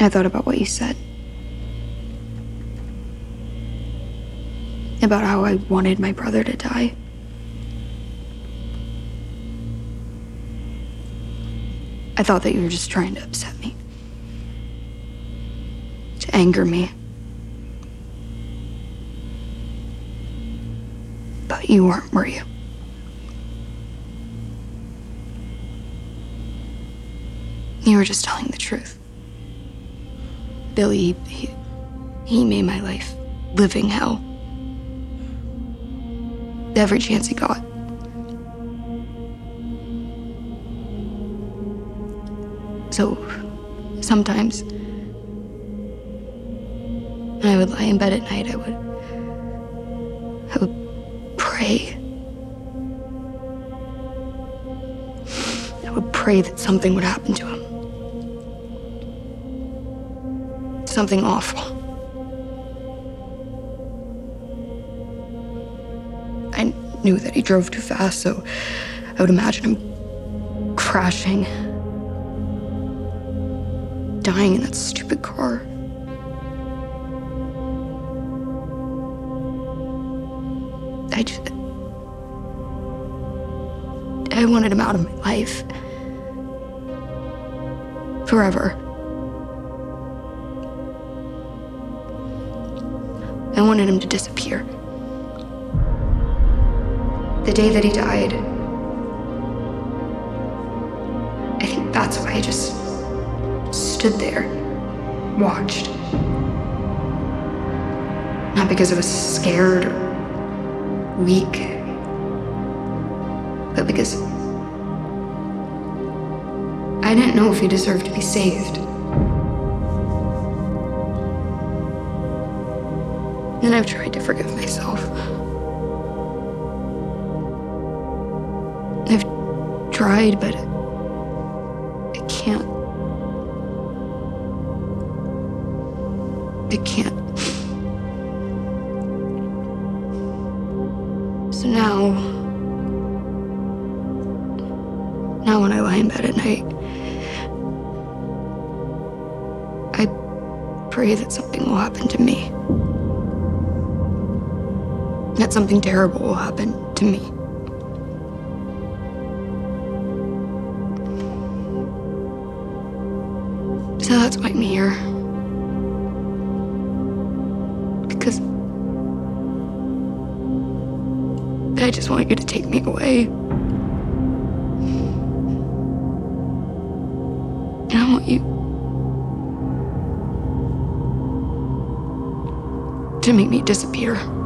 I thought about what you said. About how I wanted my brother to die. I thought that you were just trying to upset me. To anger me. But you weren't, were you? You were just telling the truth. Billy, he, he made my life living hell. Every chance he got. So sometimes when I would lie in bed at night, I would I would pray. I would pray that something would happen to him. Something awful. I knew that he drove too fast, so I would imagine him crashing dying in that stupid car. I just. I wanted him out of my life. Forever. I wanted him to disappear. The day that he died, I think that's why I just stood there, watched. Not because I was scared or weak, but because I didn't know if he deserved to be saved. And I've tried to forgive myself. I've tried, but something terrible will happen to me. So that's why I'm here. Because I just want you to take me away. And I want you to make me disappear.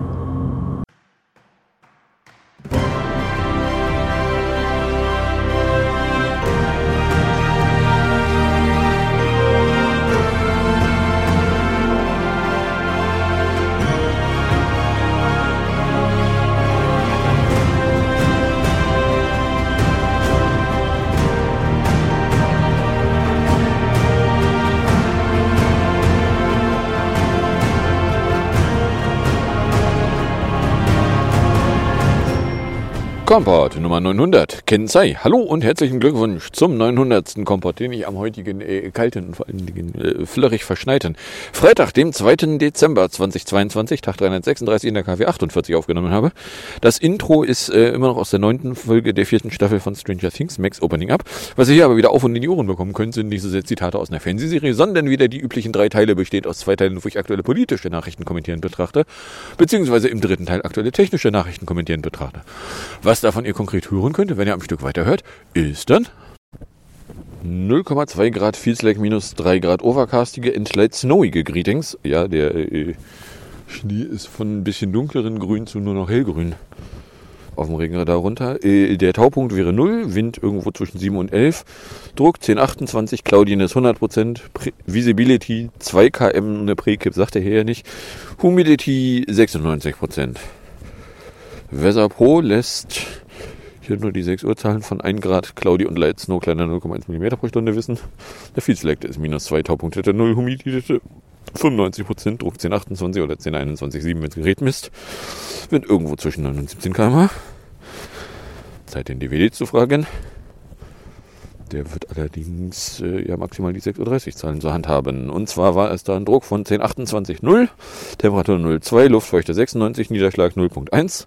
Kompott Nummer 900. Kensei. Hallo und herzlichen Glückwunsch zum 900. Kompott, den ich am heutigen äh, kalten und vor allen Dingen äh, flirrig verschneiten Freitag, dem 2. Dezember 2022, Tag 336 in der KW 48 aufgenommen habe. Das Intro ist äh, immer noch aus der neunten Folge der vierten Staffel von Stranger Things, Max Opening Up. Was ihr hier aber wieder auf und in die Ohren bekommen könnt, sind nicht so sehr Zitate aus einer Fernsehserie, sondern wieder die üblichen drei Teile besteht aus zwei Teilen, wo ich aktuelle politische Nachrichten kommentieren betrachte, beziehungsweise im dritten Teil aktuelle technische Nachrichten kommentieren betrachte. Was davon ihr konkret hören könnt, wenn ihr am Stück weiterhört, ist dann 0,2 Grad Feels like minus 3 Grad overcastige and light snowige Greetings. Ja, der äh, Schnee ist von ein bisschen dunkleren Grün zu nur noch hellgrün auf dem Regenradar runter. Äh, der Taupunkt wäre 0, Wind irgendwo zwischen 7 und 11, Druck 1028, Cloudiness 100%, Pre Visibility 2 km, eine Prekip sagt der hier ja nicht, Humidity 96%. Weather Pro lässt hier nur die 6 Uhr Zahlen von 1 Grad, Cloudy und Light Snow kleiner 0,1 mm pro Stunde wissen. Der Feed Select ist minus 2, Taupunkt hätte 0, Humidity 95%, Druck 1028 oder 1021,7, wenn es Gerät misst. Wind irgendwo zwischen 9 und 17 km Zeit den DWD zu fragen. Der wird allerdings äh, ja maximal die 6.30 Uhr Zahlen zur Hand haben. Und zwar war es da ein Druck von 1028,0, Temperatur 0,2, Luftfeuchte 96, Niederschlag 0,1,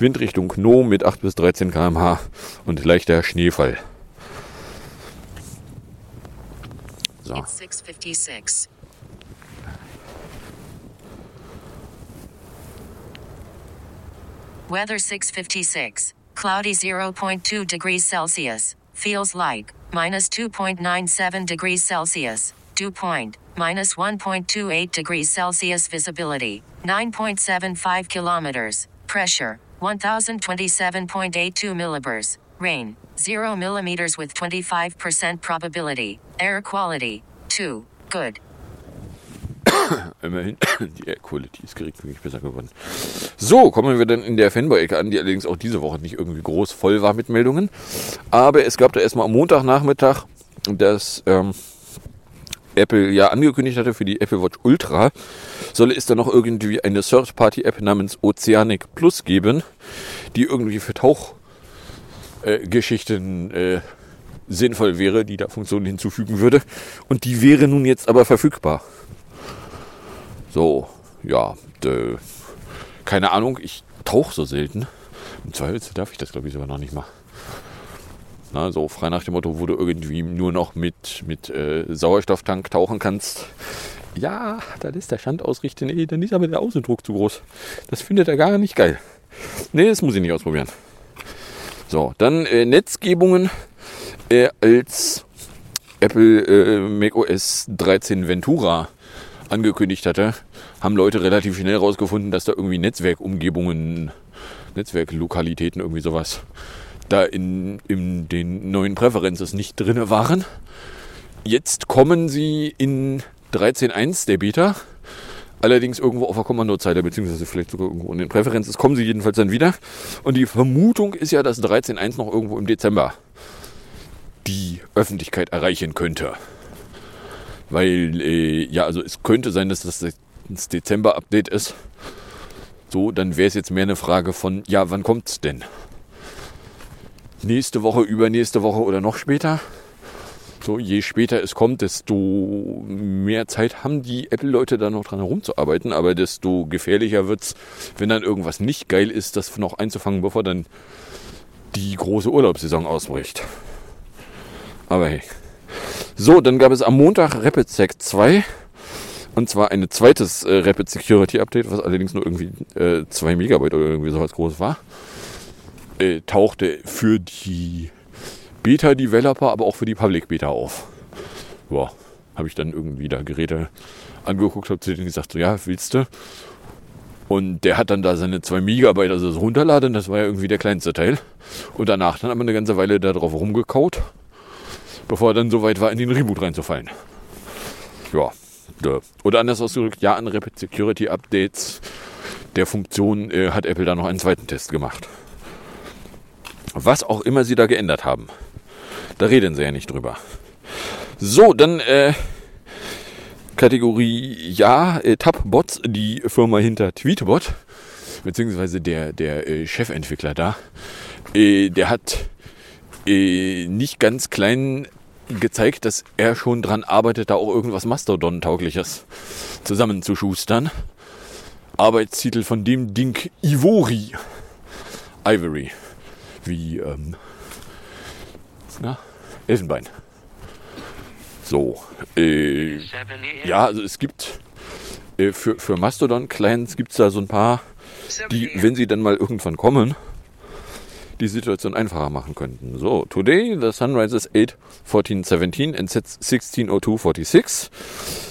Windrichtung No mit 8 bis 13 km/h und leichter Schneefall. So. It's 656. Weather 656. Cloudy 0.2 degrees Celsius. Feels like minus 2.97 degrees Celsius. Dew point minus 1.28 degrees Celsius. Visibility 9.75 kilometers. Pressure 1027.82 millibars. Rain 0 millimeters with 25% probability. Air quality 2. Good. Immerhin, die Air Quality ist geringfügig besser geworden. So, kommen wir dann in der Fanboy-Ecke an, die allerdings auch diese Woche nicht irgendwie groß voll war mit Meldungen. Aber es gab da erstmal am Montagnachmittag, dass ähm, Apple ja angekündigt hatte für die Apple Watch Ultra, solle es da noch irgendwie eine Third-Party-App namens Oceanic Plus geben, die irgendwie für Tauchgeschichten äh, sinnvoll wäre, die da Funktionen hinzufügen würde. Und die wäre nun jetzt aber verfügbar. So, ja, äh, keine Ahnung, ich tauche so selten. Im Zweifelsfall darf ich das, glaube ich, sogar noch nicht mal. Na, so frei nach dem Motto, wo du irgendwie nur noch mit, mit äh, Sauerstofftank tauchen kannst. Ja, das ist der Stand ausrichten. Nee, dann ist aber der Außendruck zu groß. Das findet er gar nicht geil. Nee, das muss ich nicht ausprobieren. So, dann äh, Netzgebungen äh, als Apple äh, macOS 13 Ventura angekündigt hatte, haben Leute relativ schnell herausgefunden, dass da irgendwie Netzwerkumgebungen, Netzwerklokalitäten, irgendwie sowas, da in, in den neuen Präferences nicht drinne waren. Jetzt kommen sie in 13.1 der Beta, allerdings irgendwo auf der Kommandozeile, beziehungsweise vielleicht sogar irgendwo in den Präferences, kommen sie jedenfalls dann wieder. Und die Vermutung ist ja, dass 13.1 noch irgendwo im Dezember die Öffentlichkeit erreichen könnte. Weil, äh, ja, also es könnte sein, dass das das Dezember-Update ist. So, dann wäre es jetzt mehr eine Frage von, ja, wann kommt es denn? Nächste Woche, übernächste Woche oder noch später? So, je später es kommt, desto mehr Zeit haben die Apple-Leute da noch dran herumzuarbeiten, aber desto gefährlicher wird es, wenn dann irgendwas nicht geil ist, das noch einzufangen, bevor dann die große Urlaubssaison ausbricht. Aber hey. So, dann gab es am Montag RapidSec 2. Und zwar ein zweites äh, Rapid Security Update, was allerdings nur irgendwie äh, 2 Megabyte oder irgendwie sowas groß war. Äh, tauchte für die Beta-Developer, aber auch für die Public Beta auf. Boah, habe ich dann irgendwie da Geräte angeguckt, habe zu denen gesagt, so ja, willst du? Und der hat dann da seine 2 Megabyte, also das Runterladen, das war ja irgendwie der kleinste Teil. Und danach dann haben wir eine ganze Weile da drauf rumgekaut bevor er dann so weit war, in den Reboot reinzufallen. Ja. Oder anders ausgedrückt, ja, an Rapid Security Updates der Funktion äh, hat Apple da noch einen zweiten Test gemacht. Was auch immer sie da geändert haben. Da reden sie ja nicht drüber. So, dann äh, Kategorie Ja, äh, Tabbots, die Firma hinter Tweetbot, beziehungsweise der, der äh, Chefentwickler da, äh, der hat äh, nicht ganz klein gezeigt, dass er schon dran arbeitet, da auch irgendwas Mastodon-taugliches zusammenzuschustern. Arbeitstitel von dem Ding Ivory. Ivory. Wie, ähm, na, Elfenbein. So, äh, ja, also es gibt äh, für, für Mastodon-Clients gibt es da so ein paar, die, wenn sie dann mal irgendwann kommen, die Situation einfacher machen könnten. So, today the sun rises 8, 14, 17 and sets 16.02, 46.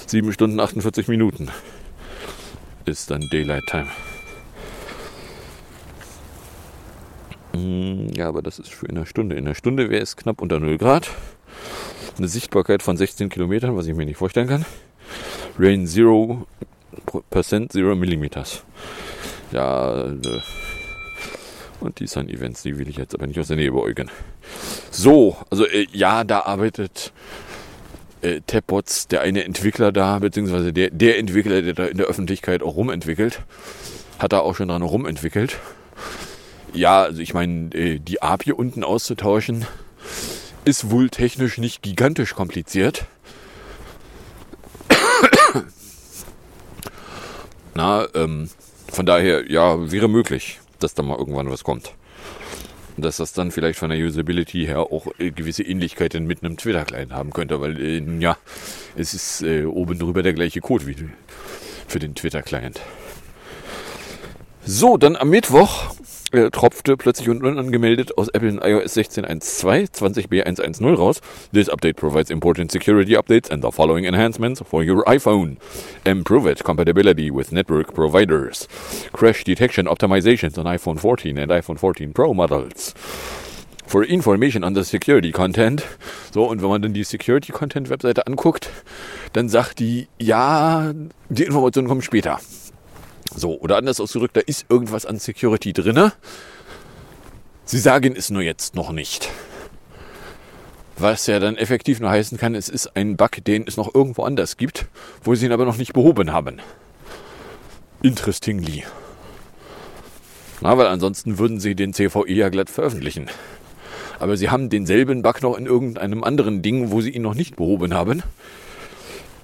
7 Stunden 48 Minuten ist dann Daylight Time. Hm, ja, aber das ist für in einer Stunde. In einer Stunde wäre es knapp unter 0 Grad. Eine Sichtbarkeit von 16 Kilometern, was ich mir nicht vorstellen kann. Rain 0%, 0 Millimeters. Ja, äh, und die Sun-Events, die will ich jetzt aber nicht aus der Nähe beäugen. So, also äh, ja, da arbeitet äh, Tapbots, der eine Entwickler da, beziehungsweise der, der Entwickler, der da in der Öffentlichkeit auch rumentwickelt, hat da auch schon dran rumentwickelt. Ja, also ich meine, äh, die API unten auszutauschen, ist wohl technisch nicht gigantisch kompliziert. Na, ähm, von daher, ja, wäre möglich, dass da mal irgendwann was kommt. Dass das dann vielleicht von der Usability her auch äh, gewisse Ähnlichkeiten mit einem Twitter-Client haben könnte, weil, äh, ja, es ist äh, oben drüber der gleiche Code wie für den Twitter-Client. So, dann am Mittwoch äh, tropfte plötzlich und unangemeldet aus Apple in iOS 16.1.2 20b110 raus. This update provides important security updates and the following enhancements for your iPhone. Improve it compatibility with network providers. Crash detection optimizations on iPhone 14 and iPhone 14 Pro models. For information on the security content. So, und wenn man dann die Security Content Webseite anguckt, dann sagt die, ja, die Informationen kommen später. So, oder anders ausgedrückt, da ist irgendwas an Security drinne. Sie sagen es nur jetzt noch nicht. Was ja dann effektiv nur heißen kann, es ist ein Bug, den es noch irgendwo anders gibt, wo sie ihn aber noch nicht behoben haben. Interestingly. Na, weil ansonsten würden sie den CVE ja glatt veröffentlichen. Aber sie haben denselben Bug noch in irgendeinem anderen Ding, wo sie ihn noch nicht behoben haben.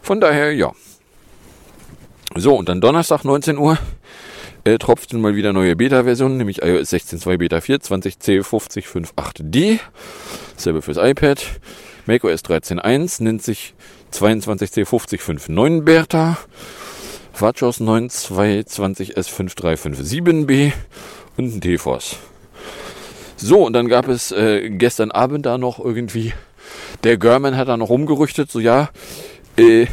Von daher, ja, so, und dann Donnerstag 19 Uhr äh, tropften mal wieder neue Beta-Versionen, nämlich iOS 16.2 Beta 4, 20C5058D. Selbe fürs iPad. macOS 13.1 nennt sich 22C5059 Beta. WatchOS 9.2 20S5357B und ein TFOS. So, und dann gab es äh, gestern Abend da noch irgendwie, der German hat da noch rumgerüchtet, so ja, äh,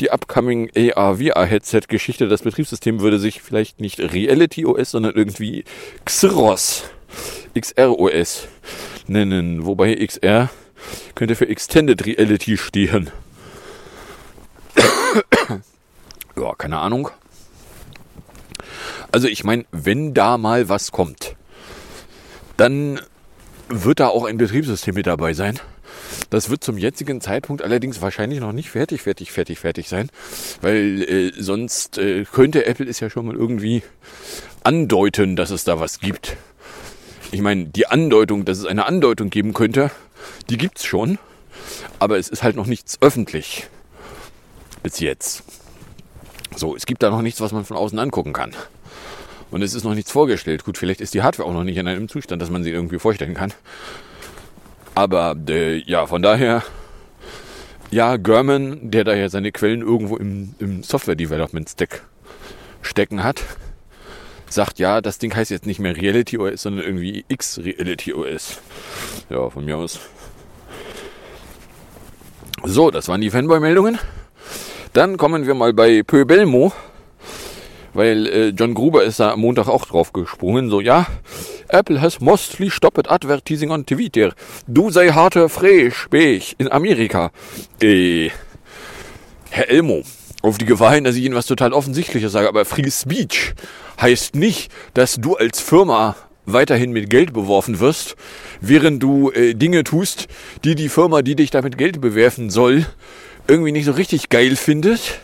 die upcoming AR-VR-Headset-Geschichte, das Betriebssystem würde sich vielleicht nicht Reality OS, sondern irgendwie Xeros, XR-OS nennen. Wobei XR könnte für Extended Reality stehen. ja, keine Ahnung. Also ich meine, wenn da mal was kommt, dann wird da auch ein Betriebssystem mit dabei sein. Das wird zum jetzigen Zeitpunkt allerdings wahrscheinlich noch nicht fertig, fertig, fertig, fertig sein, weil äh, sonst äh, könnte Apple es ja schon mal irgendwie andeuten, dass es da was gibt. Ich meine, die Andeutung, dass es eine Andeutung geben könnte, die gibt's schon, aber es ist halt noch nichts öffentlich. Bis jetzt. So, es gibt da noch nichts, was man von außen angucken kann. Und es ist noch nichts vorgestellt. Gut, vielleicht ist die Hardware auch noch nicht in einem Zustand, dass man sie irgendwie vorstellen kann. Aber äh, ja, von daher, ja, German, der da ja seine Quellen irgendwo im, im Software Development Stack stecken hat, sagt ja, das Ding heißt jetzt nicht mehr Reality OS, sondern irgendwie X Reality OS. Ja, von mir aus. So, das waren die Fanboy-Meldungen. Dann kommen wir mal bei Pöbelmo weil äh, John Gruber ist da am Montag auch drauf gesprungen, so, ja, Apple has mostly stopped advertising on Twitter. Du sei harter Fresh, Bech, in Amerika. Äh, Herr Elmo, auf die Gefahr hin, dass ich Ihnen was total Offensichtliches sage, aber Free Speech heißt nicht, dass du als Firma weiterhin mit Geld beworfen wirst, während du äh, Dinge tust, die die Firma, die dich damit Geld bewerfen soll, irgendwie nicht so richtig geil findet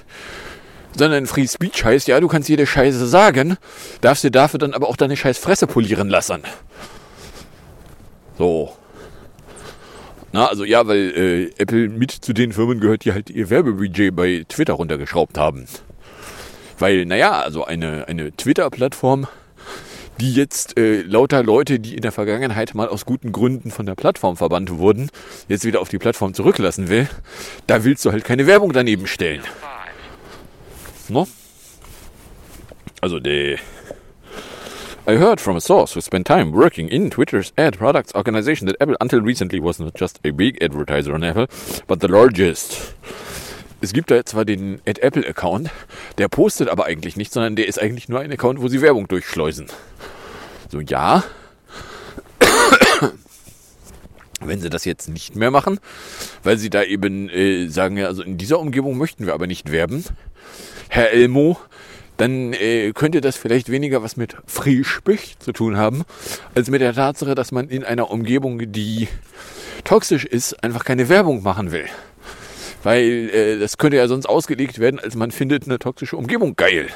sondern Free Speech heißt, ja, du kannst jede Scheiße sagen, darfst dir dafür dann aber auch deine scheiß Fresse polieren lassen. So. Na, also ja, weil äh, Apple mit zu den Firmen gehört, die halt ihr Werbebudget bei Twitter runtergeschraubt haben. Weil, naja, also eine, eine Twitter-Plattform, die jetzt äh, lauter Leute, die in der Vergangenheit mal aus guten Gründen von der Plattform verbannt wurden, jetzt wieder auf die Plattform zurücklassen will, da willst du halt keine Werbung daneben stellen. No? Also die. I heard from a source who spent time working in Twitter's ad products organization that Apple until recently was not just a big advertiser on Apple, but the largest. Es gibt da zwar den Ad Apple Account, der postet aber eigentlich nicht, sondern der ist eigentlich nur ein Account, wo sie Werbung durchschleusen. So, ja. Wenn sie das jetzt nicht mehr machen, weil sie da eben äh, sagen, ja, also in dieser Umgebung möchten wir aber nicht werben, Herr Elmo, dann äh, könnte das vielleicht weniger was mit Frischbich zu tun haben, als mit der Tatsache, dass man in einer Umgebung, die toxisch ist, einfach keine Werbung machen will. Weil äh, das könnte ja sonst ausgelegt werden, als man findet eine toxische Umgebung geil.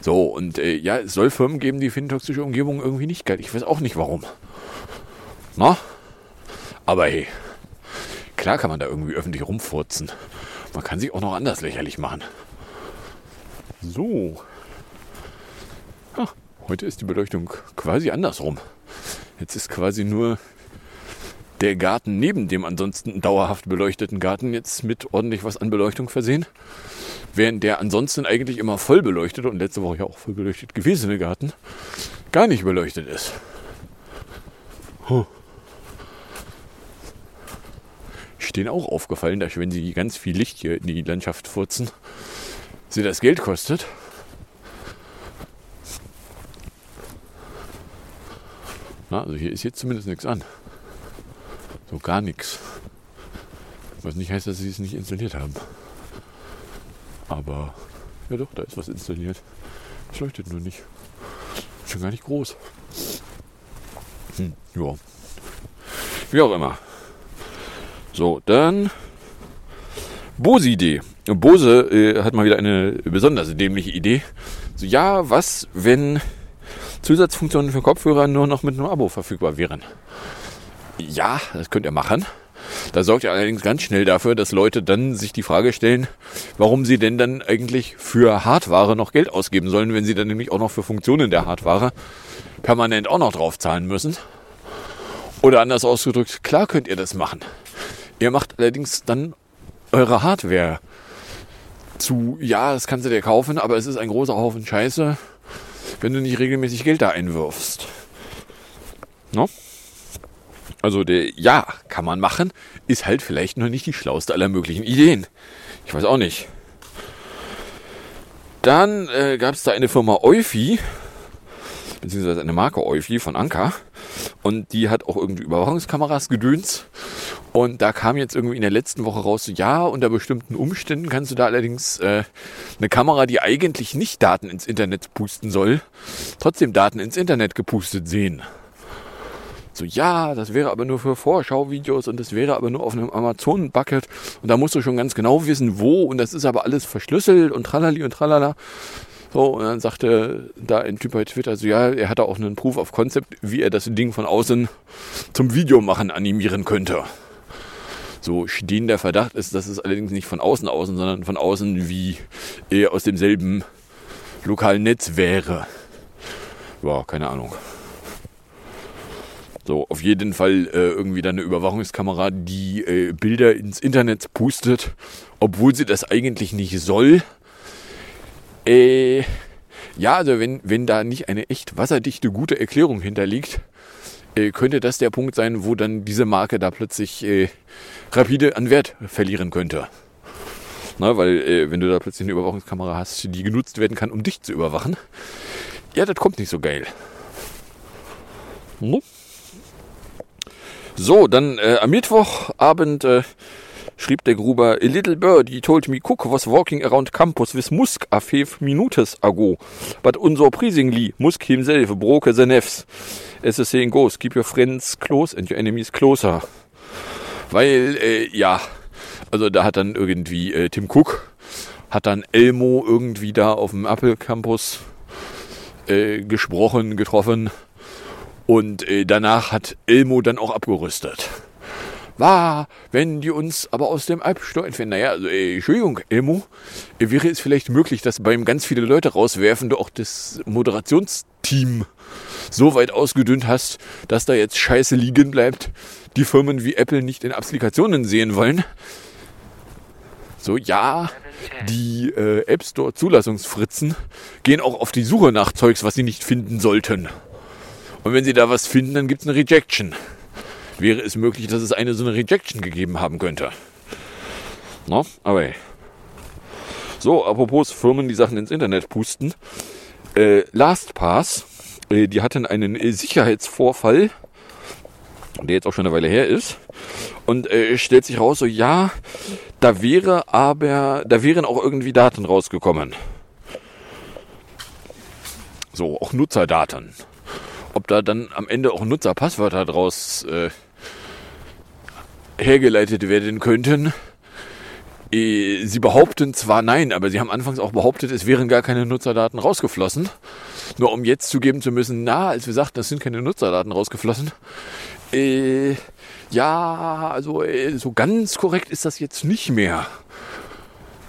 So, und äh, ja, es soll Firmen geben, die finden toxische Umgebungen irgendwie nicht geil. Ich weiß auch nicht warum. Na? Aber hey, klar kann man da irgendwie öffentlich rumfurzen. Man kann sich auch noch anders lächerlich machen. So. Ah, heute ist die Beleuchtung quasi andersrum. Jetzt ist quasi nur der Garten neben dem ansonsten dauerhaft beleuchteten Garten jetzt mit ordentlich was an Beleuchtung versehen. Während der ansonsten eigentlich immer voll beleuchtete und letzte Woche ja auch voll beleuchtet gewesene Garten gar nicht beleuchtet ist. Huh. Ist auch aufgefallen, dass wenn sie ganz viel Licht hier in die Landschaft furzen, sie das Geld kostet. Na, also hier ist jetzt zumindest nichts an. So gar nichts. Was nicht heißt, dass sie es nicht installiert haben. Aber ja doch, da ist was installiert. Es leuchtet nur nicht. Schon gar nicht groß. Hm, ja. Wie auch immer. So, dann Bose-Idee. Bose äh, hat mal wieder eine besonders dämliche Idee. So, ja, was, wenn Zusatzfunktionen für Kopfhörer nur noch mit einem Abo verfügbar wären? Ja, das könnt ihr machen. Da sorgt ihr allerdings ganz schnell dafür, dass Leute dann sich die Frage stellen, warum sie denn dann eigentlich für Hardware noch Geld ausgeben sollen, wenn sie dann nämlich auch noch für Funktionen der Hardware permanent auch noch drauf zahlen müssen. Oder anders ausgedrückt, klar könnt ihr das machen. Ihr macht allerdings dann eure Hardware zu, ja, das kannst du dir kaufen, aber es ist ein großer Haufen Scheiße, wenn du nicht regelmäßig Geld da einwirfst. No? Also der Ja kann man machen, ist halt vielleicht noch nicht die schlauste aller möglichen Ideen. Ich weiß auch nicht. Dann äh, gab es da eine Firma Eufy, beziehungsweise eine Marke Eufy von Anker. Und die hat auch irgendwie Überwachungskameras gedöns. Und da kam jetzt irgendwie in der letzten Woche raus, so, ja, unter bestimmten Umständen kannst du da allerdings äh, eine Kamera, die eigentlich nicht Daten ins Internet pusten soll, trotzdem Daten ins Internet gepustet sehen. So, ja, das wäre aber nur für Vorschauvideos und das wäre aber nur auf einem Amazon-Bucket. Und da musst du schon ganz genau wissen, wo. Und das ist aber alles verschlüsselt und tralali und tralala. So, und dann sagte da ein Typ bei Twitter so, ja, er hatte auch einen Proof of Concept, wie er das Ding von außen zum Videomachen animieren könnte. So stehender Verdacht ist, dass es allerdings nicht von außen außen, sondern von außen wie er aus demselben lokalen Netz wäre. Ja, keine Ahnung. So, auf jeden Fall äh, irgendwie dann eine Überwachungskamera, die äh, Bilder ins Internet pustet, obwohl sie das eigentlich nicht soll. Äh, ja, also wenn, wenn da nicht eine echt wasserdichte, gute Erklärung hinterliegt, äh, könnte das der Punkt sein, wo dann diese Marke da plötzlich äh, rapide an Wert verlieren könnte. Na, weil äh, wenn du da plötzlich eine Überwachungskamera hast, die genutzt werden kann, um dich zu überwachen, ja, das kommt nicht so geil. Hm? So, dann äh, am Mittwochabend äh, schrieb der Gruber, A little birdie told me Cook was walking around campus with Musk a few minutes ago. But unsurprisingly, Musk himself broke the nefs. As the saying goes, keep your friends close and your enemies closer. Weil, äh, ja, also da hat dann irgendwie äh, Tim Cook, hat dann Elmo irgendwie da auf dem Apple Campus äh, gesprochen, getroffen. Und äh, danach hat Elmo dann auch abgerüstet war, wenn die uns aber aus dem Albstau entfernen. Naja, also, ey, Entschuldigung, Elmo, wäre es vielleicht möglich, dass beim ganz viele Leute rauswerfen, du auch das Moderationsteam so weit ausgedünnt hast, dass da jetzt Scheiße liegen bleibt, die Firmen wie Apple nicht in Applikationen sehen wollen. So, ja, die äh, App Store Zulassungsfritzen gehen auch auf die Suche nach Zeugs, was sie nicht finden sollten. Und wenn sie da was finden, dann gibt es eine Rejection wäre es möglich, dass es eine so eine Rejection gegeben haben könnte. No? Aber hey. So, apropos Firmen, die Sachen ins Internet pusten. Äh, LastPass, äh, die hatten einen äh, Sicherheitsvorfall, der jetzt auch schon eine Weile her ist. Und äh, stellt sich raus, so ja, da wäre aber, da wären auch irgendwie Daten rausgekommen. So, auch Nutzerdaten. Ob da dann am Ende auch Nutzerpasswörter draus äh, hergeleitet werden könnten. Äh, sie behaupten zwar nein, aber sie haben anfangs auch behauptet, es wären gar keine Nutzerdaten rausgeflossen. Nur um jetzt zugeben zu müssen, na, als wir sagten, es sind keine Nutzerdaten rausgeflossen, Äh, ja, also äh, so ganz korrekt ist das jetzt nicht mehr.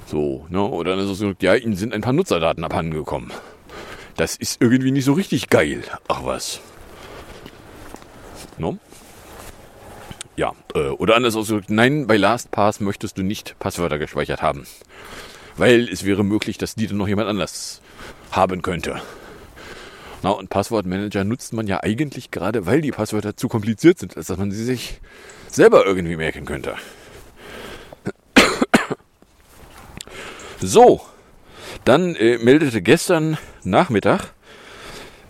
So, ne? Oder dann ist es so, ja, ihnen sind ein paar Nutzerdaten abhandengekommen. Das ist irgendwie nicht so richtig geil. Ach was. No? Ja, äh, oder anders ausgedrückt, nein, bei LastPass möchtest du nicht Passwörter gespeichert haben. Weil es wäre möglich, dass die dann noch jemand anders haben könnte. Na, und Passwortmanager nutzt man ja eigentlich gerade, weil die Passwörter zu kompliziert sind, als dass man sie sich selber irgendwie merken könnte. So, dann äh, meldete gestern Nachmittag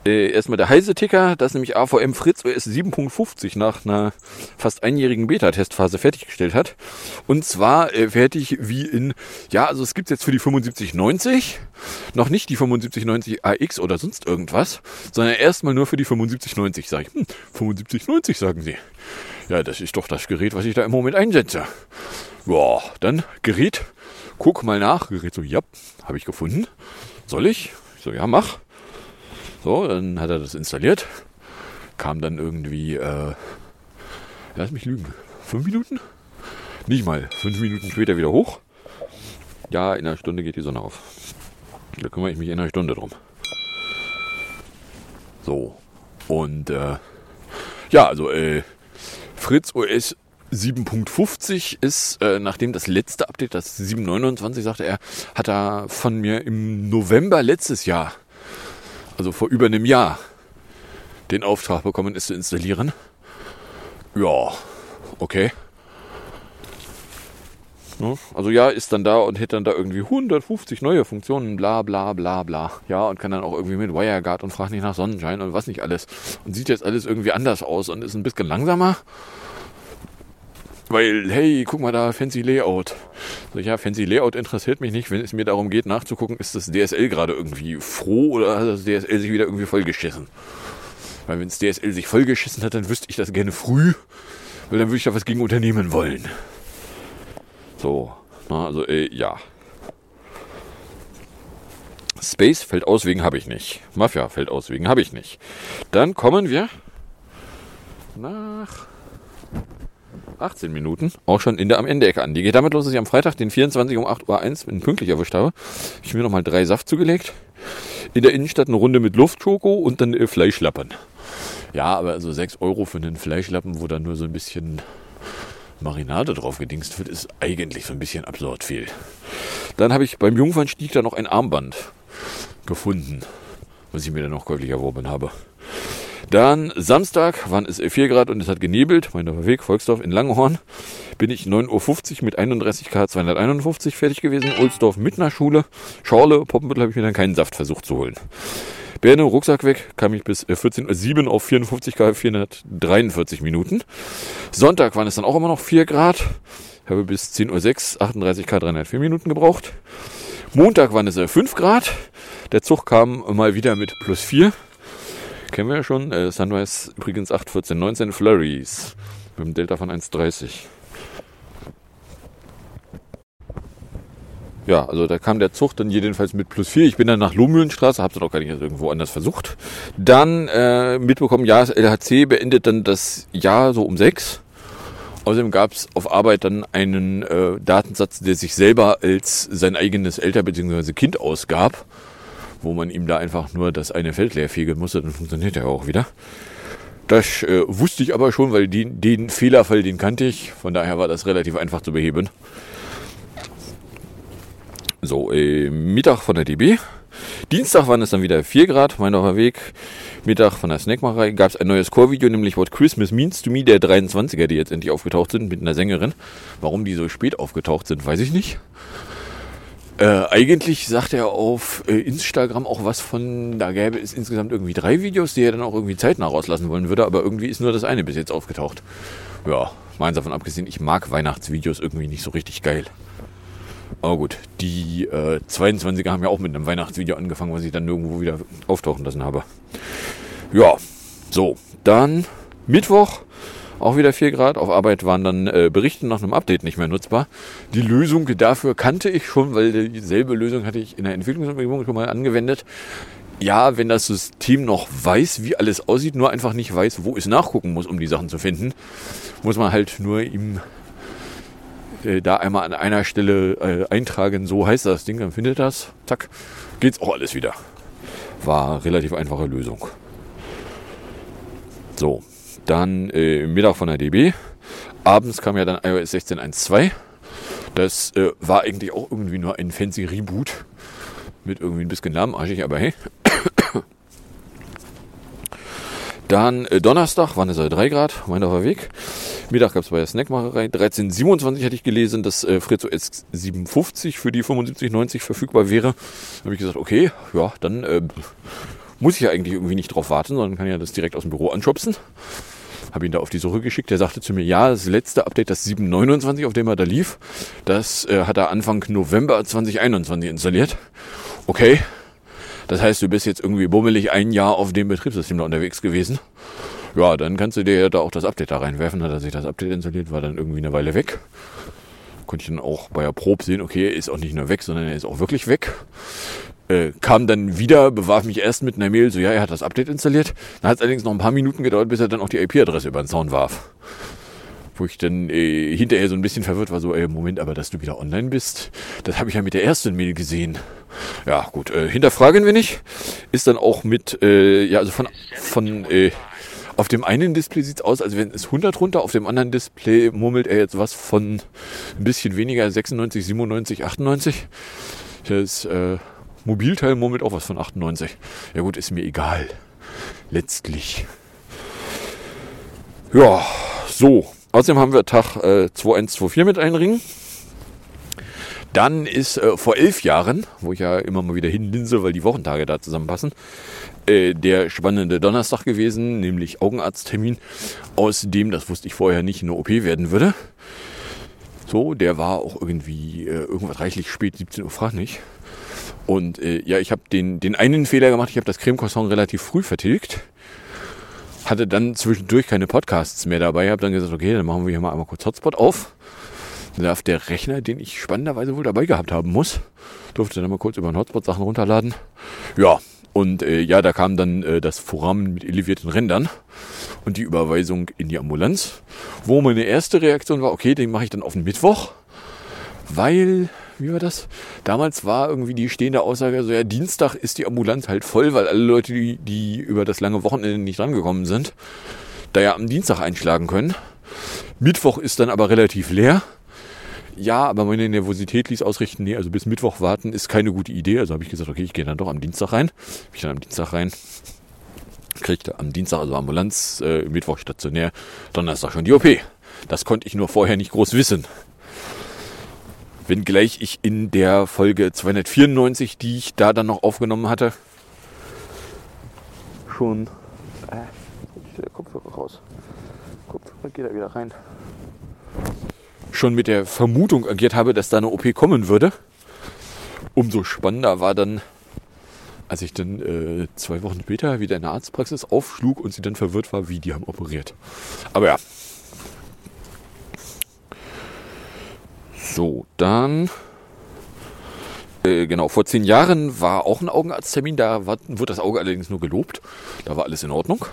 äh, erstmal der heiße Ticker, dass nämlich AVM Fritz OS 7.50 nach einer fast einjährigen Beta-Testphase fertiggestellt hat. Und zwar äh, fertig wie in, ja, also es gibt jetzt für die 7590 noch nicht die 7590 AX oder sonst irgendwas, sondern erstmal nur für die 7590. Sag ich, hm, 7590 sagen sie. Ja, das ist doch das Gerät, was ich da im Moment einsetze. Ja, dann Gerät, guck mal nach. Gerät so, ja, habe ich gefunden. Soll ich? Ich so, ja, mach. So, dann hat er das installiert. Kam dann irgendwie, äh, lass mich lügen, fünf Minuten? Nicht mal, fünf Minuten später wieder hoch. Ja, in einer Stunde geht die Sonne auf. Da kümmere ich mich in einer Stunde drum. So. Und äh, ja, also äh, Fritz OS 7.50 ist, äh, nachdem das letzte Update, das 7.29, sagte er, hat er von mir im November letztes Jahr also vor über einem Jahr, den Auftrag bekommen, es zu installieren. Ja, okay. Also ja, ist dann da und hätte dann da irgendwie 150 neue Funktionen, bla bla bla bla. Ja, und kann dann auch irgendwie mit WireGuard und fragt nicht nach Sonnenschein und was nicht alles. Und sieht jetzt alles irgendwie anders aus und ist ein bisschen langsamer. Weil, hey, guck mal da, Fancy Layout. So, ja, Fancy Layout interessiert mich nicht, wenn es mir darum geht, nachzugucken, ist das DSL gerade irgendwie froh oder hat das DSL sich wieder irgendwie vollgeschissen? Weil wenn das DSL sich vollgeschissen hat, dann wüsste ich das gerne früh, weil dann würde ich da was gegen unternehmen wollen. So, na, also, äh, ja. Space fällt aus wegen habe ich nicht. Mafia fällt aus wegen habe ich nicht. Dann kommen wir nach 18 Minuten auch schon in der am Ende Ecke an. Die geht damit los, dass ich am Freitag, den 24 um 8.01 Uhr pünktlich erwischt habe. Ich mir nochmal drei Saft zugelegt. In der Innenstadt eine Runde mit Luftschoko und dann äh, Fleischlappen. Ja, aber also 6 Euro für einen Fleischlappen, wo dann nur so ein bisschen Marinade drauf gedingst wird, ist eigentlich so ein bisschen absurd viel. Dann habe ich beim Jungfernstieg da noch ein Armband gefunden, was ich mir dann noch käuflich erworben habe. Dann Samstag waren es 4 Grad und es hat genebelt. Mein Weg, Volksdorf in Langhorn. Bin ich 9.50 Uhr mit 31 K 251 fertig gewesen. Ohlsdorf mit einer Schule. Schorle, Poppenbüttel habe ich mir dann keinen Saft versucht zu holen. Berne, Rucksack weg, kam ich bis 14.07 Uhr auf 54 K 443 Minuten. Sonntag waren es dann auch immer noch 4 Grad. Habe bis 10.06 Uhr 38 K 304 Minuten gebraucht. Montag waren es 5 Grad. Der Zug kam mal wieder mit plus 4 kennen wir ja schon. Äh, Sunrise übrigens 8,14, 19 Flurries mit einem Delta von 1,30. Ja, also da kam der Zug dann jedenfalls mit plus 4. Ich bin dann nach Lohmühlenstraße, habe es auch gar nicht irgendwo anders versucht. Dann äh, mitbekommen, ja, das LHC beendet dann das Jahr so um 6. Außerdem gab es auf Arbeit dann einen äh, Datensatz, der sich selber als sein eigenes Elter- bzw. Kind ausgab wo man ihm da einfach nur das eine Feld leer fegen musste, dann funktioniert er auch wieder. Das äh, wusste ich aber schon, weil die, den Fehlerfall, den kannte ich. Von daher war das relativ einfach zu beheben. So, äh, Mittag von der DB. Dienstag waren es dann wieder 4 Grad, mein neuer Weg. Mittag von der Snackmacherei gab es ein neues Core-Video, nämlich What Christmas Means to Me, der 23er, die jetzt endlich aufgetaucht sind mit einer Sängerin. Warum die so spät aufgetaucht sind, weiß ich nicht. Äh, eigentlich sagt er auf äh, Instagram auch was von, da gäbe es insgesamt irgendwie drei Videos, die er dann auch irgendwie zeitnah rauslassen wollen würde, aber irgendwie ist nur das eine bis jetzt aufgetaucht. Ja, meins davon abgesehen, ich mag Weihnachtsvideos irgendwie nicht so richtig geil. Aber gut, die äh, 22er haben ja auch mit einem Weihnachtsvideo angefangen, was ich dann nirgendwo wieder auftauchen lassen habe. Ja, so, dann Mittwoch auch wieder 4 Grad. Auf Arbeit waren dann äh, Berichte nach einem Update nicht mehr nutzbar. Die Lösung dafür kannte ich schon, weil dieselbe Lösung hatte ich in der Entwicklungsumgebung schon mal angewendet. ja, wenn das System noch weiß, wie alles aussieht, nur einfach nicht weiß, wo es nachgucken muss, um die Sachen zu finden, muss man halt nur ihm äh, da einmal an einer Stelle äh, eintragen, so heißt das Ding, dann findet das, zack, geht's auch alles wieder. War relativ einfache Lösung. So, dann äh, Mittag von der DB. Abends kam ja dann iOS 16.1.2. Das äh, war eigentlich auch irgendwie nur ein fancy Reboot. Mit irgendwie ein bisschen lahmarschig, aber hey. Dann äh, Donnerstag waren es 3 Grad, mein auf Weg. Mittag gab es bei der Snackmacherei. 13,27 hatte ich gelesen, dass äh, Fritz OS 57 für die 75,90 verfügbar wäre. Da habe ich gesagt, okay, ja, dann äh, muss ich ja eigentlich irgendwie nicht drauf warten, sondern kann ja das direkt aus dem Büro anschubsen. Habe ihn da auf die Suche geschickt. Der sagte zu mir, ja, das letzte Update, das 729, auf dem er da lief, das äh, hat er Anfang November 2021 installiert. Okay, das heißt, du bist jetzt irgendwie bummelig ein Jahr auf dem Betriebssystem da unterwegs gewesen. Ja, dann kannst du dir ja da auch das Update da reinwerfen. Hat er sich das Update installiert, war dann irgendwie eine Weile weg. Konnte ich dann auch bei der Probe sehen, okay, er ist auch nicht nur weg, sondern er ist auch wirklich weg. Äh, kam dann wieder, bewarf mich erst mit einer Mail, so ja, er hat das Update installiert. Dann hat es allerdings noch ein paar Minuten gedauert, bis er dann auch die IP-Adresse über den Zaun warf. Wo ich dann äh, hinterher so ein bisschen verwirrt war, so, ey, Moment, aber dass du wieder online bist, das habe ich ja mit der ersten Mail gesehen. Ja, gut, äh, hinterfragen wir nicht. Ist dann auch mit, äh, ja, also von, von äh, auf dem einen Display sieht es aus, als wenn es 100 runter, auf dem anderen Display murmelt er jetzt was von ein bisschen weniger, 96, 97, 98. Das äh, Mobilteil murmelt auch was von 98. Ja gut, ist mir egal. Letztlich. Ja, so. Außerdem haben wir Tag äh, 2124 mit einringen. Dann ist äh, vor elf Jahren, wo ich ja immer mal wieder hinlinse, weil die Wochentage da zusammenpassen, äh, der spannende Donnerstag gewesen, nämlich Augenarzttermin, aus dem, das wusste ich vorher nicht, eine OP werden würde. So, der war auch irgendwie äh, irgendwas reichlich spät, 17 Uhr, frag nicht. Und äh, ja, ich habe den, den einen Fehler gemacht, ich habe das Creme Croissant relativ früh vertilgt. Hatte dann zwischendurch keine Podcasts mehr dabei, habe dann gesagt, okay, dann machen wir hier mal einmal kurz Hotspot auf. Dann darf der Rechner, den ich spannenderweise wohl dabei gehabt haben muss, durfte dann mal kurz über den Hotspot Sachen runterladen. Ja, und äh, ja, da kam dann äh, das Foramen mit elevierten Rändern und die Überweisung in die Ambulanz, wo meine erste Reaktion war, okay, den mache ich dann auf den Mittwoch, weil, wie war das? Damals war irgendwie die stehende Aussage, so ja, Dienstag ist die Ambulanz halt voll, weil alle Leute, die, die über das lange Wochenende nicht drangekommen sind, da ja am Dienstag einschlagen können. Mittwoch ist dann aber relativ leer. Ja, aber meine Nervosität ließ ausrichten, nee, also bis Mittwoch warten ist keine gute Idee. Also habe ich gesagt, okay, ich gehe dann doch am Dienstag rein. Ich dann am Dienstag rein. Kriegte am Dienstag also Ambulanz, äh, Mittwoch stationär, Donnerstag schon die OP. Das konnte ich nur vorher nicht groß wissen. Wenngleich ich in der Folge 294, die ich da dann noch aufgenommen hatte, schon. Äh, der Kopfhörer raus. Kopfhörer geht da wieder rein schon mit der Vermutung agiert habe, dass da eine OP kommen würde. Umso spannender war dann, als ich dann äh, zwei Wochen später wieder in der Arztpraxis aufschlug und sie dann verwirrt war, wie die haben operiert. Aber ja. So, dann. Äh, genau, vor zehn Jahren war auch ein Augenarzttermin, da war, wurde das Auge allerdings nur gelobt. Da war alles in Ordnung.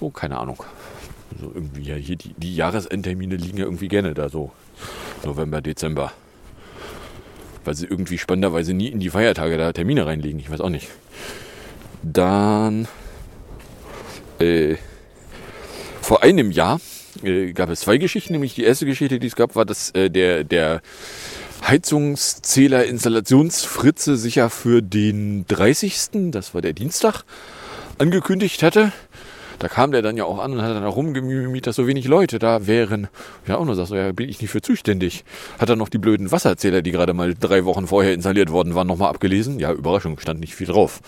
Oh, keine Ahnung. Also irgendwie ja hier die, die Jahresendtermine liegen ja irgendwie gerne da so. November, Dezember. Weil sie irgendwie spannenderweise nie in die Feiertage da Termine reinlegen. Ich weiß auch nicht. Dann äh, vor einem Jahr äh, gab es zwei Geschichten. Nämlich die erste Geschichte, die es gab, war, dass äh, der, der Heizungszähler Installationsfritze sich ja für den 30. Das war der Dienstag angekündigt hatte. Da kam der dann ja auch an und hat dann rumgemüht, dass so wenig Leute da wären. Ja, auch nur sagst so, ja, bin ich nicht für zuständig. Hat dann noch die blöden Wasserzähler, die gerade mal drei Wochen vorher installiert worden waren, nochmal abgelesen. Ja, Überraschung, stand nicht viel drauf.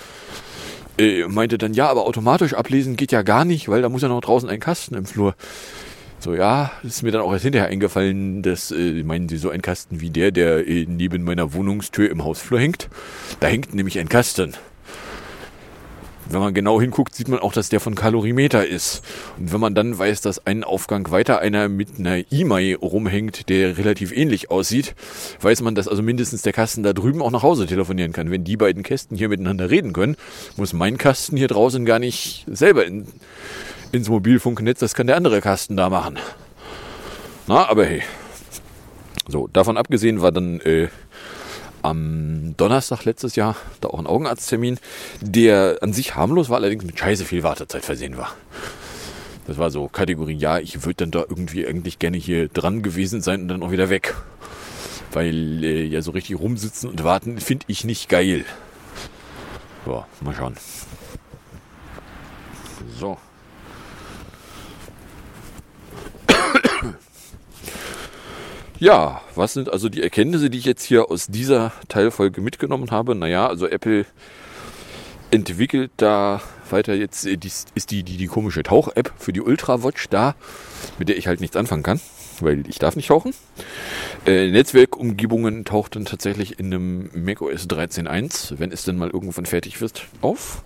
Äh, meinte dann, ja, aber automatisch ablesen geht ja gar nicht, weil da muss ja noch draußen ein Kasten im Flur. So, ja, ist mir dann auch erst hinterher eingefallen, dass, äh, meinen Sie, so ein Kasten wie der, der äh, neben meiner Wohnungstür im Hausflur hängt? Da hängt nämlich ein Kasten wenn man genau hinguckt, sieht man auch, dass der von Kalorimeter ist. Und wenn man dann weiß, dass einen Aufgang weiter einer mit einer E-Mail rumhängt, der relativ ähnlich aussieht, weiß man, dass also mindestens der Kasten da drüben auch nach Hause telefonieren kann. Wenn die beiden Kästen hier miteinander reden können, muss mein Kasten hier draußen gar nicht selber in, ins Mobilfunknetz, das kann der andere Kasten da machen. Na, aber hey. So, davon abgesehen war dann äh, am Donnerstag letztes Jahr da auch ein Augenarzttermin, der an sich harmlos war, allerdings mit scheiße viel Wartezeit versehen war. Das war so Kategorie, ja, ich würde dann da irgendwie eigentlich gerne hier dran gewesen sein und dann auch wieder weg. Weil äh, ja so richtig rumsitzen und warten finde ich nicht geil. So, mal schauen. So. Ja, was sind also die Erkenntnisse, die ich jetzt hier aus dieser Teilfolge mitgenommen habe? Naja, also Apple entwickelt da weiter jetzt, äh, ist die, die, die komische Tauch-App für die Ultra Watch da, mit der ich halt nichts anfangen kann, weil ich darf nicht tauchen. Äh, Netzwerkumgebungen taucht dann tatsächlich in einem macOS 13.1, wenn es denn mal irgendwann fertig wird, auf.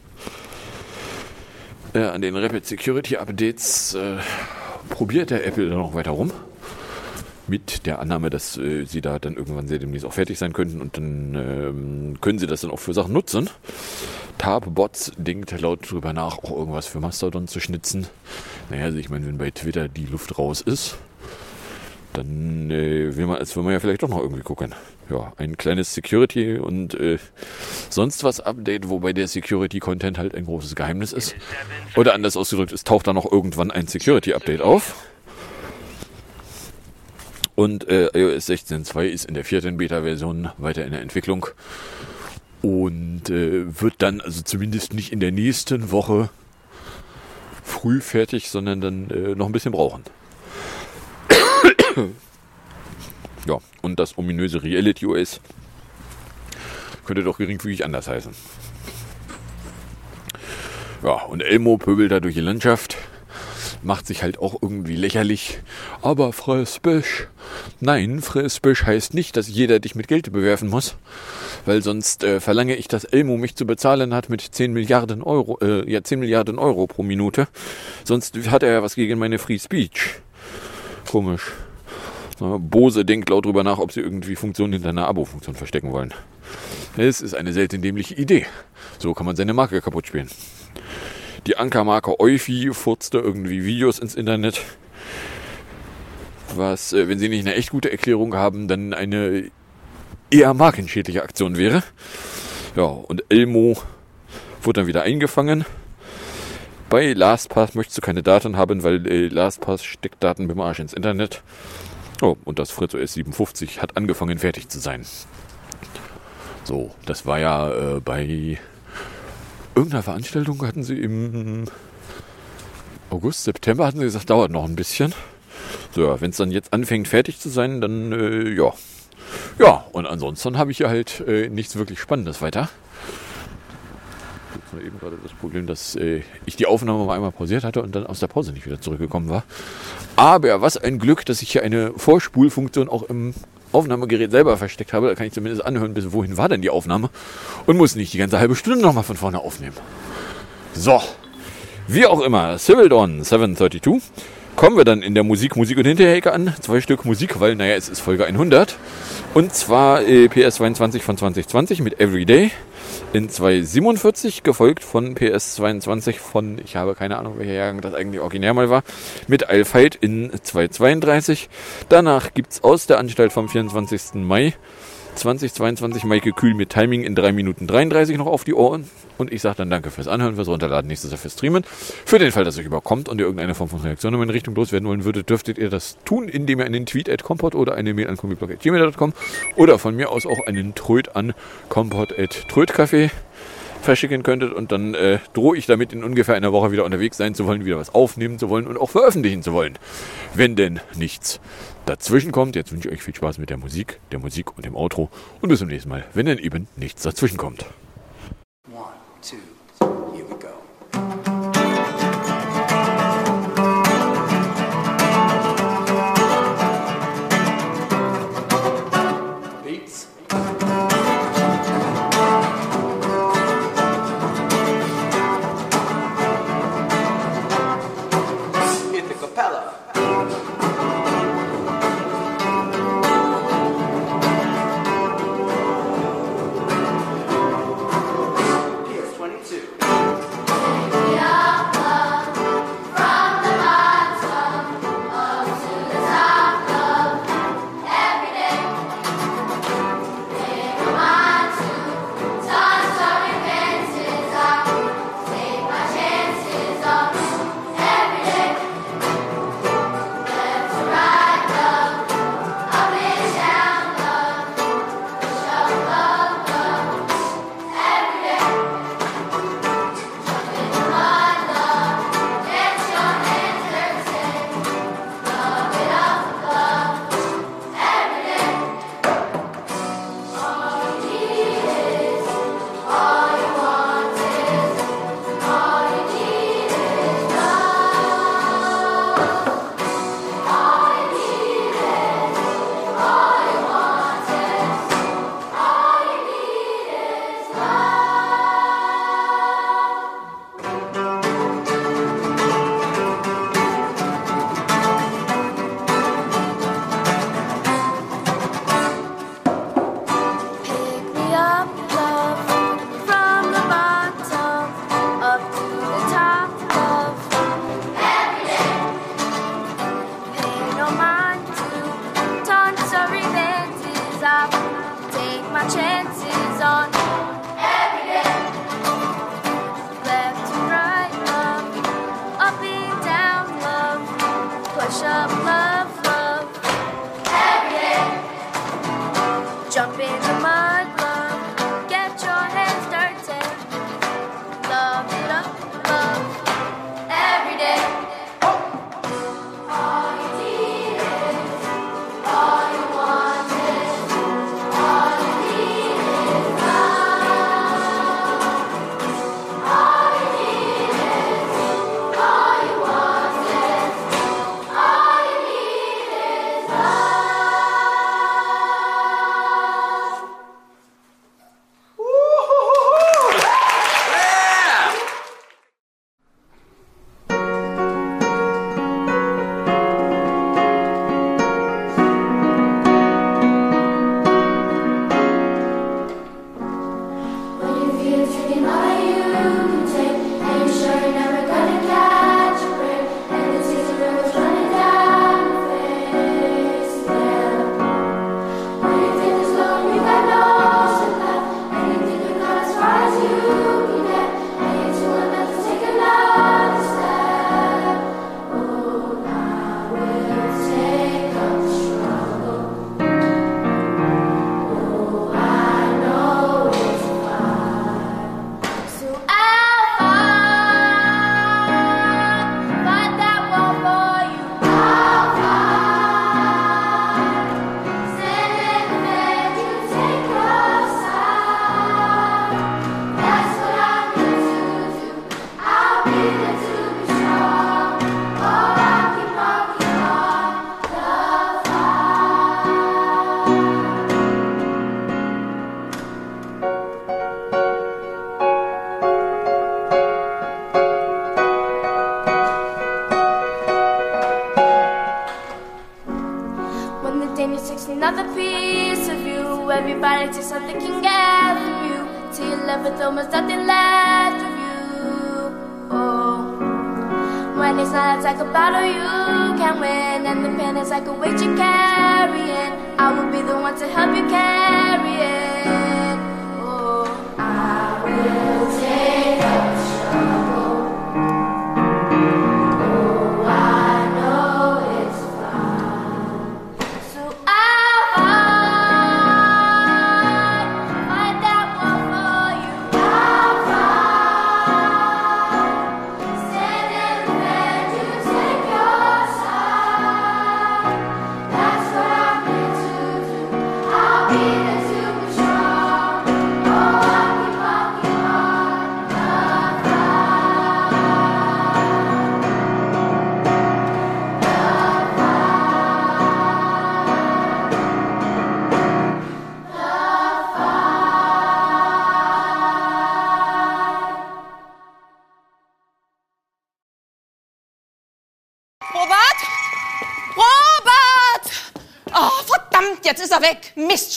Äh, an den Rapid Security Updates äh, probiert der Apple dann noch weiter rum mit der Annahme, dass äh, sie da dann irgendwann sehr demnächst auch fertig sein könnten und dann ähm, können sie das dann auch für Sachen nutzen. Tabbots denkt laut drüber nach, auch irgendwas für Mastodon zu schnitzen. Naja, also ich meine, wenn bei Twitter die Luft raus ist, dann äh, will man, als will man ja vielleicht doch noch irgendwie gucken. Ja, ein kleines Security und äh, sonst was Update, wobei der Security-Content halt ein großes Geheimnis ist. Oder anders ausgedrückt, es taucht da noch irgendwann ein Security-Update auf. Und äh, iOS 16.2 ist in der vierten Beta-Version weiter in der Entwicklung und äh, wird dann also zumindest nicht in der nächsten Woche früh fertig, sondern dann äh, noch ein bisschen brauchen. ja, und das ominöse Reality OS könnte doch geringfügig anders heißen. Ja, und Elmo pöbelt da durch die Landschaft macht sich halt auch irgendwie lächerlich. Aber Fressbisch. Nein, Fressbisch heißt nicht, dass jeder dich mit Geld bewerfen muss. Weil sonst äh, verlange ich, dass Elmo mich zu bezahlen hat mit 10 Milliarden Euro, äh, ja, 10 Milliarden Euro pro Minute. Sonst hat er ja was gegen meine Free Speech. Komisch. Bose denkt laut drüber nach, ob sie irgendwie Funktionen hinter einer Abo-Funktion verstecken wollen. Es ist eine selten dämliche Idee. So kann man seine Marke kaputt spielen. Die Ankermarke Euphi furzte irgendwie Videos ins Internet. Was, äh, wenn sie nicht eine echt gute Erklärung haben, dann eine eher markenschädliche Aktion wäre. Ja, und Elmo wurde dann wieder eingefangen. Bei LastPass möchtest du keine Daten haben, weil äh, LastPass steckt Daten beim Arsch ins Internet. Oh, und das Fritz OS 57 hat angefangen fertig zu sein. So, das war ja äh, bei irgendeiner Veranstaltung hatten sie im August, September hatten sie gesagt, dauert noch ein bisschen. So, wenn es dann jetzt anfängt fertig zu sein, dann äh, ja. Ja, und ansonsten habe ich ja halt äh, nichts wirklich Spannendes weiter. Jetzt war eben gerade das Problem, dass äh, ich die Aufnahme mal einmal pausiert hatte und dann aus der Pause nicht wieder zurückgekommen war. Aber was ein Glück, dass ich hier eine Vorspulfunktion auch im Aufnahmegerät selber versteckt habe. Da kann ich zumindest anhören, bis wohin war denn die Aufnahme. Und muss nicht die ganze halbe Stunde nochmal von vorne aufnehmen. So. Wie auch immer, Civil Dawn 732. Kommen wir dann in der Musik, Musik und Hinterhecke an. Zwei Stück Musik, weil, naja, es ist Folge 100. Und zwar äh, PS22 von 2020 mit Everyday in 247, gefolgt von PS22 von, ich habe keine Ahnung, welcher Jahrgang das eigentlich originär mal war, mit I'll Fight in 232. Danach gibt es aus der Anstalt vom 24. Mai 2022 Maike Kühl mit Timing in 3 Minuten 33 noch auf die Ohren. Und ich sage dann danke fürs Anhören, fürs Runterladen, nächstes Jahr fürs Streamen. Für den Fall, dass euch überkommt und ihr irgendeine Form von Reaktion in meine Richtung loswerden wollen würdet, dürftet ihr das tun, indem ihr einen Tweet at compot oder eine Mail an kombiblog.gmail.com oder von mir aus auch einen Tröd an compot at trödcafé verschicken könntet und dann äh, drohe ich damit in ungefähr einer Woche wieder unterwegs sein zu wollen, wieder was aufnehmen zu wollen und auch veröffentlichen zu wollen. Wenn denn nichts dazwischen kommt. Jetzt wünsche ich euch viel Spaß mit der Musik, der Musik und dem Outro und bis zum nächsten Mal, wenn denn eben nichts dazwischen kommt.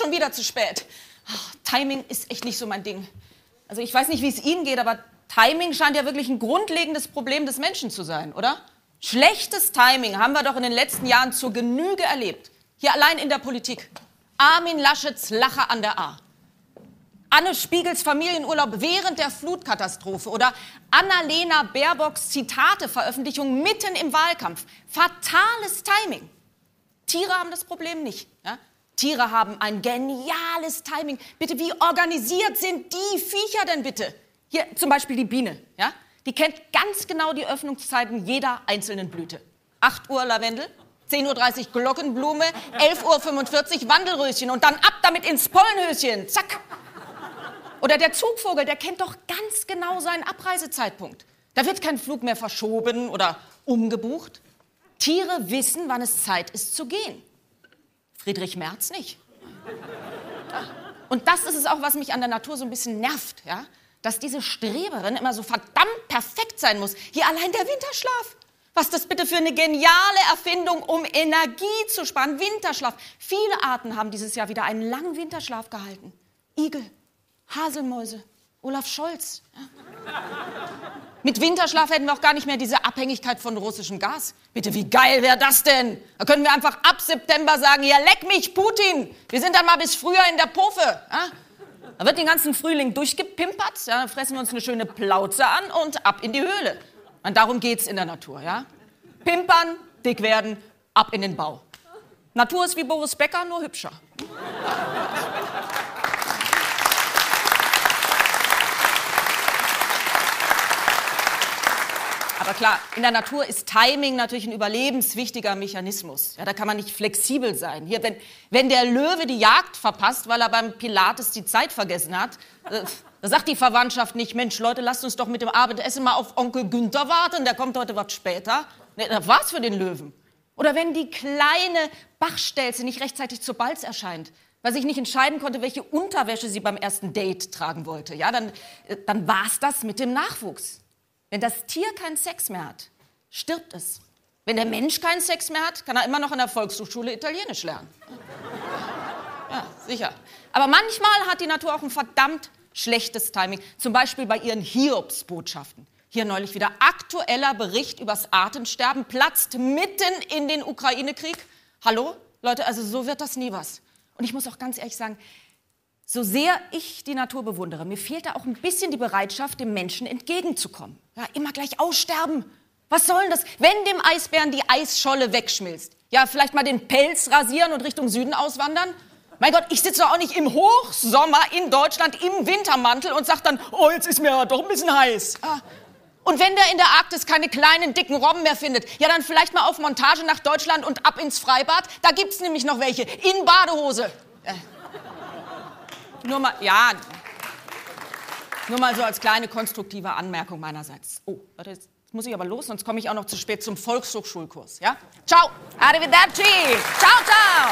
Schon wieder zu spät. Ah, Timing ist echt nicht so mein Ding. Also ich weiß nicht, wie es Ihnen geht, aber Timing scheint ja wirklich ein grundlegendes Problem des Menschen zu sein, oder? Schlechtes Timing haben wir doch in den letzten Jahren zur Genüge erlebt. Hier allein in der Politik. Armin Laschets Lacher an der A. Anne Spiegels Familienurlaub während der Flutkatastrophe oder Annalena Baerbocks Zitate-Veröffentlichung mitten im Wahlkampf. Fatales Timing. Tiere haben das Problem nicht. Ja? Tiere haben ein geniales Timing. Bitte, wie organisiert sind die Viecher denn bitte? Hier zum Beispiel die Biene. Ja? Die kennt ganz genau die Öffnungszeiten jeder einzelnen Blüte. 8 Uhr Lavendel, 10.30 Uhr Glockenblume, 11.45 Uhr Wandelröschen und dann ab damit ins Pollenhöschen. Zack. Oder der Zugvogel, der kennt doch ganz genau seinen Abreisezeitpunkt. Da wird kein Flug mehr verschoben oder umgebucht. Tiere wissen, wann es Zeit ist zu gehen. Friedrich Merz nicht. Und das ist es auch, was mich an der Natur so ein bisschen nervt, ja? Dass diese Streberin immer so verdammt perfekt sein muss. Hier allein der Winterschlaf. Was das bitte für eine geniale Erfindung, um Energie zu sparen. Winterschlaf. Viele Arten haben dieses Jahr wieder einen langen Winterschlaf gehalten. Igel, Haselmäuse, Olaf Scholz. Mit Winterschlaf hätten wir auch gar nicht mehr diese Abhängigkeit von russischem Gas. Bitte, wie geil wäre das denn? Da können wir einfach ab September sagen, ja, leck mich, Putin. Wir sind dann mal bis Frühjahr in der Pufe. Ja? Da wird den ganzen Frühling durchgepimpert, ja, dann fressen wir uns eine schöne Plauze an und ab in die Höhle. Und darum geht's in der Natur, ja? Pimpern, dick werden, ab in den Bau. Natur ist wie Boris Becker, nur hübscher. Aber klar, in der Natur ist Timing natürlich ein überlebenswichtiger Mechanismus. Ja, da kann man nicht flexibel sein. Hier, wenn, wenn der Löwe die Jagd verpasst, weil er beim Pilates die Zeit vergessen hat, äh, da sagt die Verwandtschaft nicht, Mensch, Leute, lasst uns doch mit dem Abendessen mal auf Onkel Günther warten, der kommt heute was später. Nee, das war's für den Löwen. Oder wenn die kleine Bachstelze nicht rechtzeitig zur Balz erscheint, weil sich nicht entscheiden konnte, welche Unterwäsche sie beim ersten Date tragen wollte, ja, dann, äh, dann war's das mit dem Nachwuchs. Wenn das Tier keinen Sex mehr hat, stirbt es. Wenn der Mensch keinen Sex mehr hat, kann er immer noch in der Volkshochschule Italienisch lernen. Ja, sicher. Aber manchmal hat die Natur auch ein verdammt schlechtes Timing. Zum Beispiel bei ihren Hiobsbotschaften. Hier neulich wieder aktueller Bericht übers Artensterben platzt mitten in den Ukraine-Krieg. Hallo? Leute, also so wird das nie was. Und ich muss auch ganz ehrlich sagen, so sehr ich die Natur bewundere, mir fehlt da auch ein bisschen die Bereitschaft, dem Menschen entgegenzukommen. Ja, immer gleich aussterben. Was soll denn das? Wenn dem Eisbären die Eisscholle wegschmilzt, ja, vielleicht mal den Pelz rasieren und Richtung Süden auswandern? Mein Gott, ich sitze doch auch nicht im Hochsommer in Deutschland im Wintermantel und sag dann, oh, jetzt ist mir doch ein bisschen heiß. Ah. Und wenn der in der Arktis keine kleinen, dicken Robben mehr findet, ja, dann vielleicht mal auf Montage nach Deutschland und ab ins Freibad. Da gibt's nämlich noch welche. In Badehose. Äh. Nur mal, ja. Nur mal so als kleine konstruktive Anmerkung meinerseits. Oh, warte, jetzt muss ich aber los, sonst komme ich auch noch zu spät zum Volkshochschulkurs, ja? Ciao, arrivederci. Ciao, ciao.